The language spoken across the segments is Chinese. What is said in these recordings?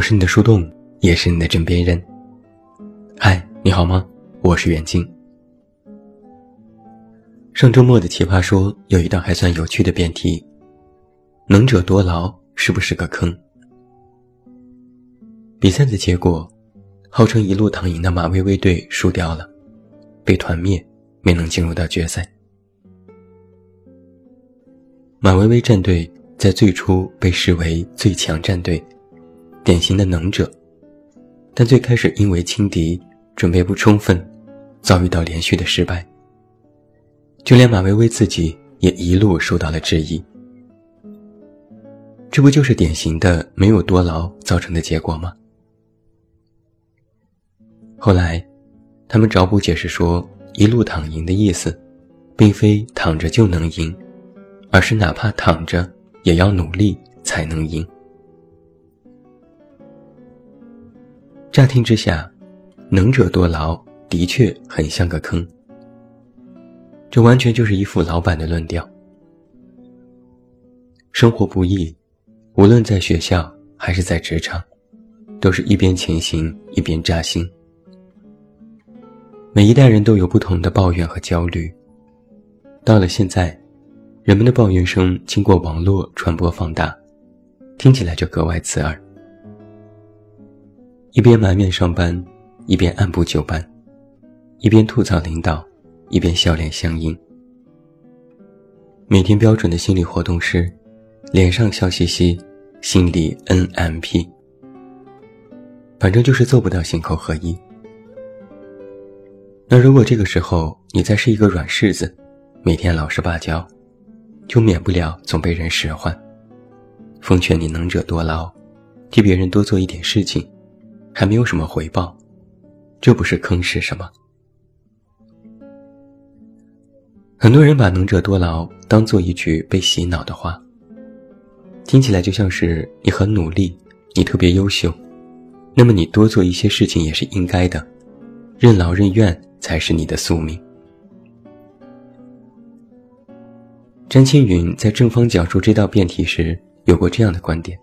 我是你的树洞，也是你的枕边人。嗨，你好吗？我是远近。上周末的奇葩说有一道还算有趣的辩题：能者多劳是不是个坑？比赛的结果，号称一路躺赢的马薇薇队输掉了，被团灭，没能进入到决赛。马薇薇战队在最初被视为最强战队。典型的能者，但最开始因为轻敌，准备不充分，遭遇到连续的失败。就连马薇薇自己也一路受到了质疑。这不就是典型的没有多劳造成的结果吗？后来，他们找补解释说，一路躺赢的意思，并非躺着就能赢，而是哪怕躺着也要努力才能赢。乍听之下，能者多劳的确很像个坑。这完全就是一副老板的论调。生活不易，无论在学校还是在职场，都是一边前行一边扎心。每一代人都有不同的抱怨和焦虑。到了现在，人们的抱怨声经过网络传播放大，听起来就格外刺耳。一边埋怨上班，一边按部就班；一边吐槽领导，一边笑脸相迎。每天标准的心理活动是：脸上笑嘻嘻，心里 NMP。反正就是做不到心口合一。那如果这个时候你再是一个软柿子，每天老实巴交，就免不了总被人使唤。奉劝你能者多劳，替别人多做一点事情。还没有什么回报，这不是坑是什么？很多人把“能者多劳”当做一句被洗脑的话，听起来就像是你很努力，你特别优秀，那么你多做一些事情也是应该的，任劳任怨才是你的宿命。詹青云在正方讲述这道辩题时有过这样的观点，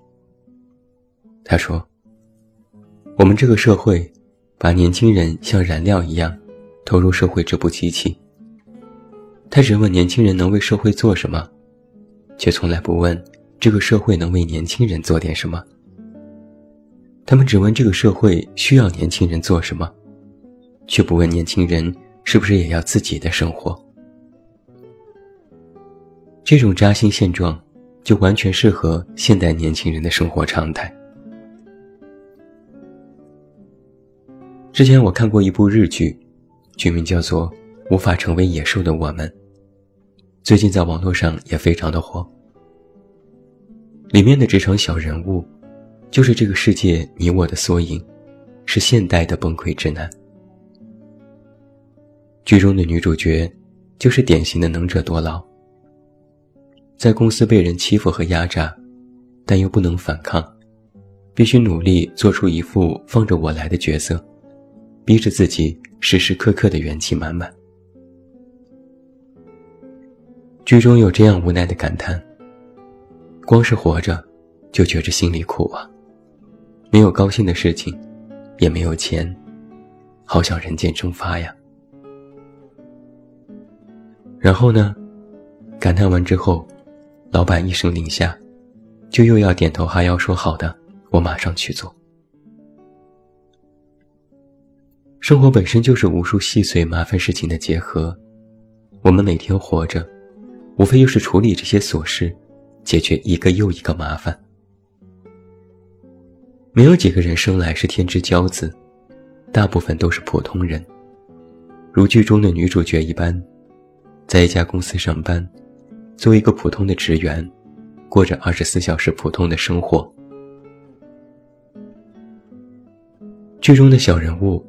他说。我们这个社会，把年轻人像燃料一样投入社会这部机器。他只问年轻人能为社会做什么，却从来不问这个社会能为年轻人做点什么。他们只问这个社会需要年轻人做什么，却不问年轻人是不是也要自己的生活。这种扎心现状，就完全适合现代年轻人的生活常态。之前我看过一部日剧，剧名叫做《无法成为野兽的我们》，最近在网络上也非常的火。里面的职场小人物，就是这个世界你我的缩影，是现代的崩溃之男。剧中的女主角，就是典型的能者多劳，在公司被人欺负和压榨，但又不能反抗，必须努力做出一副放着我来的角色。逼着自己时时刻刻的元气满满。剧中有这样无奈的感叹：光是活着，就觉着心里苦啊！没有高兴的事情，也没有钱，好想人间蒸发呀。然后呢？感叹完之后，老板一声令下，就又要点头哈腰说：“好的，我马上去做。”生活本身就是无数细碎麻烦事情的结合，我们每天活着，无非就是处理这些琐事，解决一个又一个麻烦。没有几个人生来是天之骄子，大部分都是普通人，如剧中的女主角一般，在一家公司上班，作为一个普通的职员，过着二十四小时普通的生活。剧中的小人物。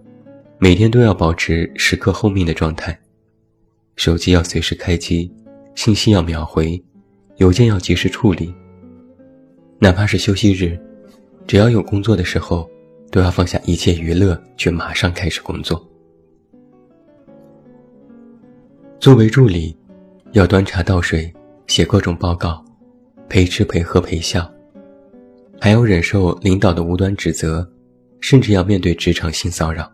每天都要保持时刻候命的状态，手机要随时开机，信息要秒回，邮件要及时处理。哪怕是休息日，只要有工作的时候，都要放下一切娱乐，却马上开始工作。作为助理，要端茶倒水，写各种报告，陪吃陪喝陪笑，还要忍受领导的无端指责，甚至要面对职场性骚扰。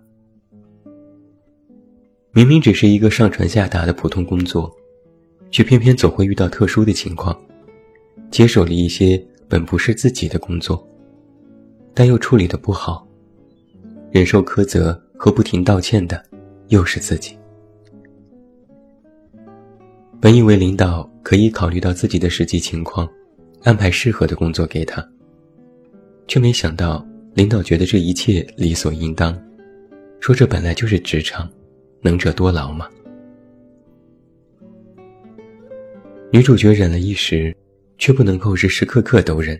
明明只是一个上传下达的普通工作，却偏偏总会遇到特殊的情况，接手了一些本不是自己的工作，但又处理的不好，忍受苛责和不停道歉的又是自己。本以为领导可以考虑到自己的实际情况，安排适合的工作给他，却没想到领导觉得这一切理所应当，说这本来就是职场。能者多劳吗？女主角忍了一时，却不能够时时刻刻都忍，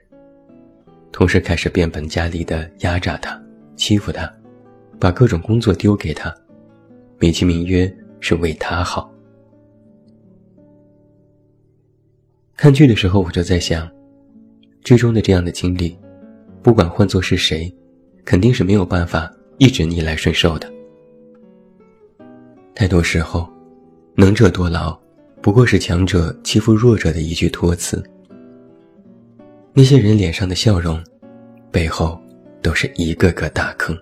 同时开始变本加厉的压榨他、欺负他，把各种工作丢给他，美其名曰是为他好。看剧的时候，我就在想，剧中的这样的经历，不管换作是谁，肯定是没有办法一直逆来顺受的。太多时候，能者多劳，不过是强者欺负弱者的一句托词。那些人脸上的笑容，背后都是一个个大坑。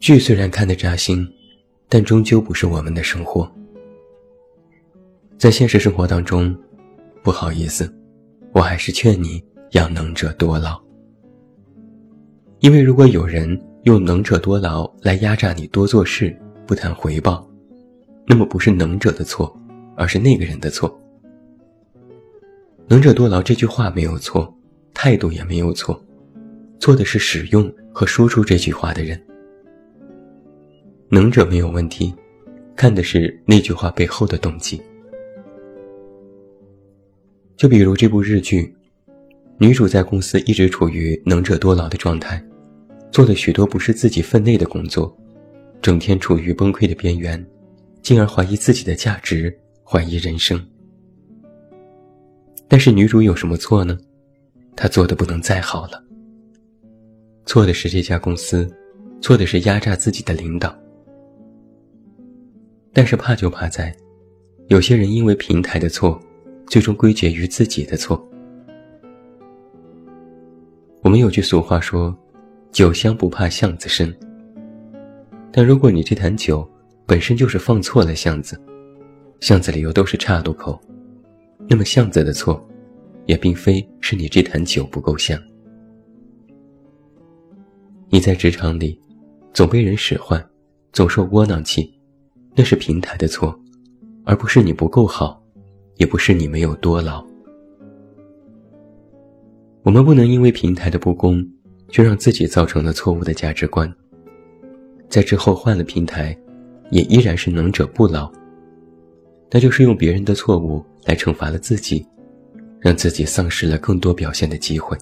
剧虽然看得扎心，但终究不是我们的生活。在现实生活当中，不好意思，我还是劝你要能者多劳，因为如果有人。用能者多劳来压榨你多做事，不谈回报，那么不是能者的错，而是那个人的错。能者多劳这句话没有错，态度也没有错，错的是使用和说出这句话的人。能者没有问题，看的是那句话背后的动机。就比如这部日剧，女主在公司一直处于能者多劳的状态。做了许多不是自己分内的工作，整天处于崩溃的边缘，进而怀疑自己的价值，怀疑人生。但是女主有什么错呢？她做的不能再好了。错的是这家公司，错的是压榨自己的领导。但是怕就怕在，有些人因为平台的错，最终归结于自己的错。我们有句俗话说。酒香不怕巷子深，但如果你这坛酒本身就是放错了巷子，巷子里又都是岔路口，那么巷子的错，也并非是你这坛酒不够香。你在职场里总被人使唤，总受窝囊气，那是平台的错，而不是你不够好，也不是你没有多劳。我们不能因为平台的不公。却让自己造成了错误的价值观，在之后换了平台，也依然是能者不劳。那就是用别人的错误来惩罚了自己，让自己丧失了更多表现的机会。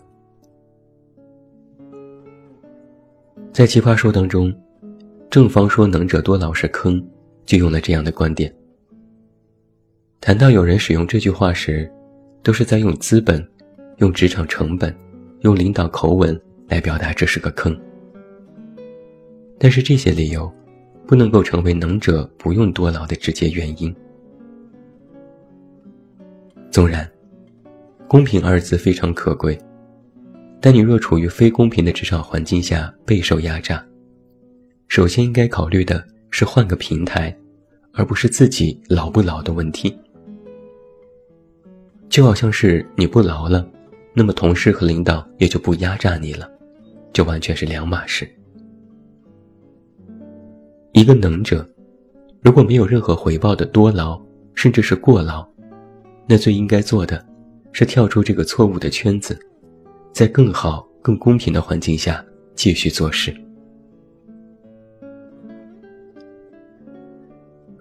在《奇葩说》当中，正方说“能者多劳”是坑，就用了这样的观点。谈到有人使用这句话时，都是在用资本、用职场成本、用领导口吻。来表达这是个坑，但是这些理由不能够成为能者不用多劳的直接原因。纵然公平二字非常可贵，但你若处于非公平的职场环境下备受压榨，首先应该考虑的是换个平台，而不是自己劳不劳的问题。就好像是你不劳了，那么同事和领导也就不压榨你了。就完全是两码事。一个能者，如果没有任何回报的多劳，甚至是过劳，那最应该做的，是跳出这个错误的圈子，在更好、更公平的环境下继续做事。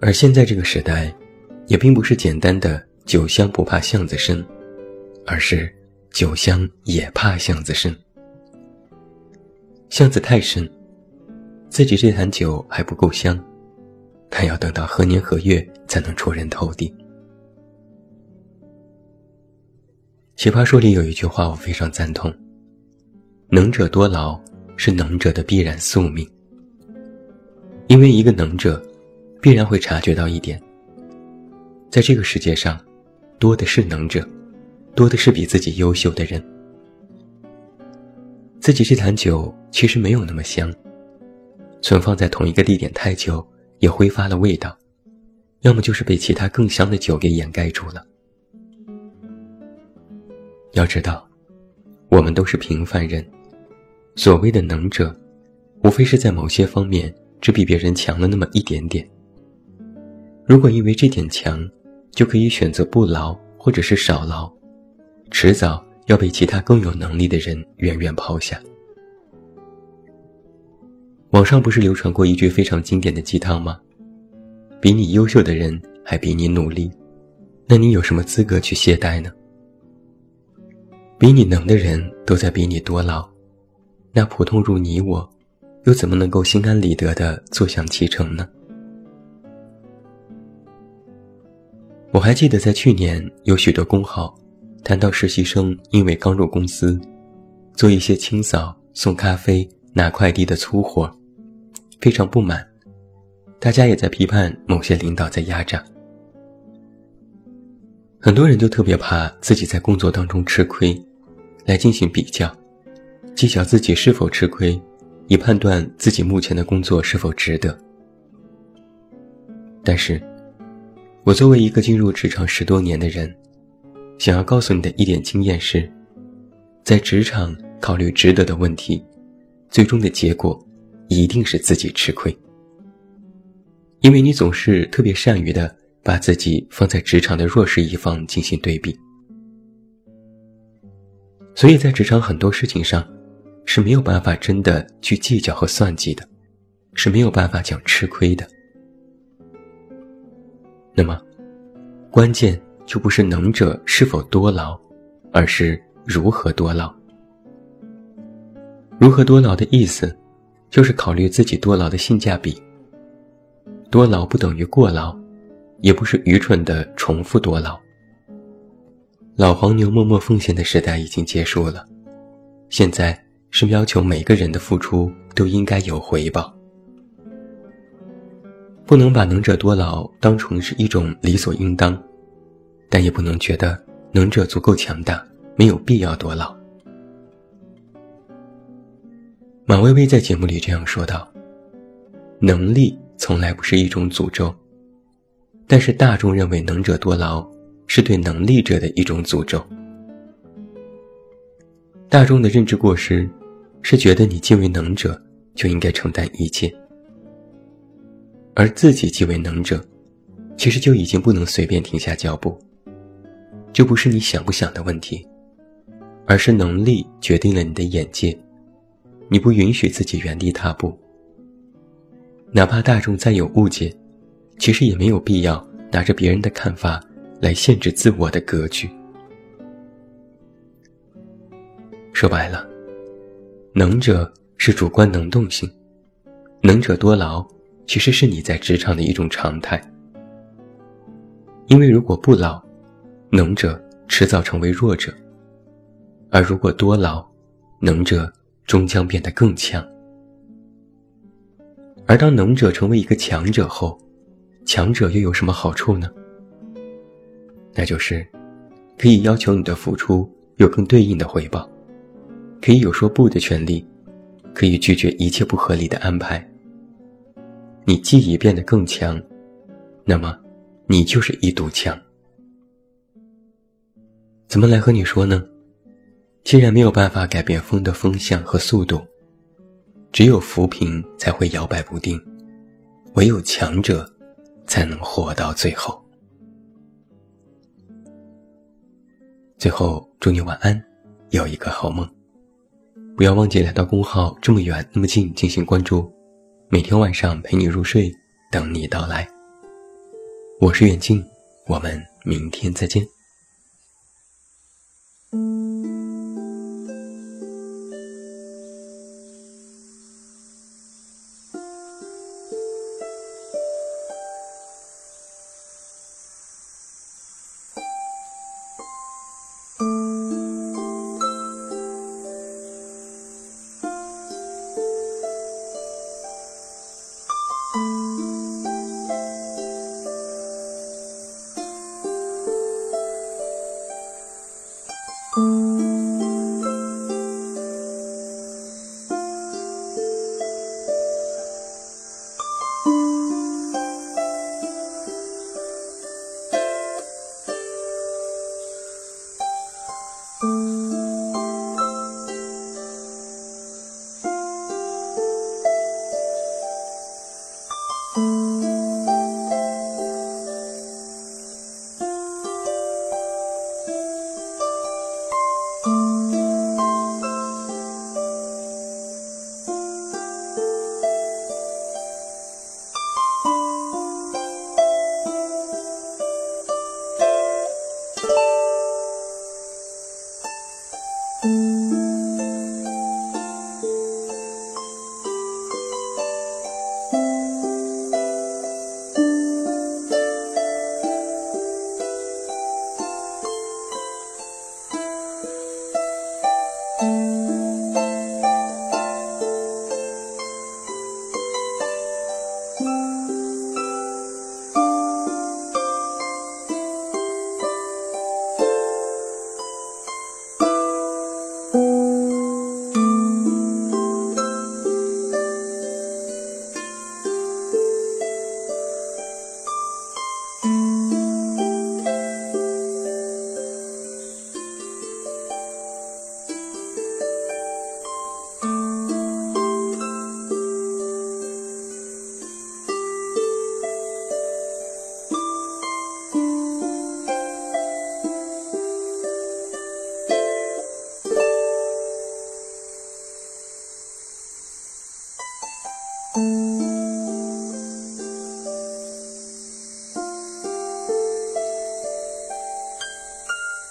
而现在这个时代，也并不是简单的“酒香不怕巷子深”，而是“酒香也怕巷子深”。巷子太深，自己这坛酒还不够香，还要等到何年何月才能出人头地？奇葩说里有一句话我非常赞同：能者多劳是能者的必然宿命。因为一个能者，必然会察觉到一点，在这个世界上，多的是能者，多的是比自己优秀的人。自己这坛酒其实没有那么香，存放在同一个地点太久也挥发了味道，要么就是被其他更香的酒给掩盖住了。要知道，我们都是平凡人，所谓的能者，无非是在某些方面只比别人强了那么一点点。如果因为这点强，就可以选择不劳或者是少劳，迟早要被其他更有能力的人远远抛下。网上不是流传过一句非常经典的鸡汤吗？比你优秀的人还比你努力，那你有什么资格去懈怠呢？比你能的人都在比你多劳，那普通如你我，又怎么能够心安理得的坐享其成呢？我还记得在去年，有许多公号谈到实习生因为刚入公司，做一些清扫、送咖啡、拿快递的粗活，非常不满。大家也在批判某些领导在压榨。很多人就特别怕自己在工作当中吃亏，来进行比较，计较自己是否吃亏，以判断自己目前的工作是否值得。但是。我作为一个进入职场十多年的人，想要告诉你的一点经验是，在职场考虑值得的问题，最终的结果一定是自己吃亏，因为你总是特别善于的把自己放在职场的弱势一方进行对比，所以在职场很多事情上是没有办法真的去计较和算计的，是没有办法讲吃亏的。那么，关键就不是能者是否多劳，而是如何多劳。如何多劳的意思，就是考虑自己多劳的性价比。多劳不等于过劳，也不是愚蠢的重复多劳。老黄牛默默奉献的时代已经结束了，现在是要求每个人的付出都应该有回报。不能把能者多劳当成是一种理所应当，但也不能觉得能者足够强大，没有必要多劳。马薇薇在节目里这样说道：“能力从来不是一种诅咒，但是大众认为能者多劳是对能力者的一种诅咒。大众的认知过失，是觉得你既为能者，就应该承担一切。”而自己即为能者，其实就已经不能随便停下脚步。这不是你想不想的问题，而是能力决定了你的眼界。你不允许自己原地踏步，哪怕大众再有误解，其实也没有必要拿着别人的看法来限制自我的格局。说白了，能者是主观能动性，能者多劳。其实是你在职场的一种常态，因为如果不劳，能者迟早成为弱者；而如果多劳，能者终将变得更强。而当能者成为一个强者后，强者又有什么好处呢？那就是可以要求你的付出有更对应的回报，可以有说不的权利，可以拒绝一切不合理的安排。你既已变得更强，那么，你就是一堵墙。怎么来和你说呢？既然没有办法改变风的风向和速度，只有浮萍才会摇摆不定，唯有强者，才能活到最后。最后，祝你晚安，有一个好梦。不要忘记来到公号这么远那么近进行关注。每天晚上陪你入睡，等你到来。我是远近，我们明天再见。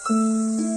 嗯。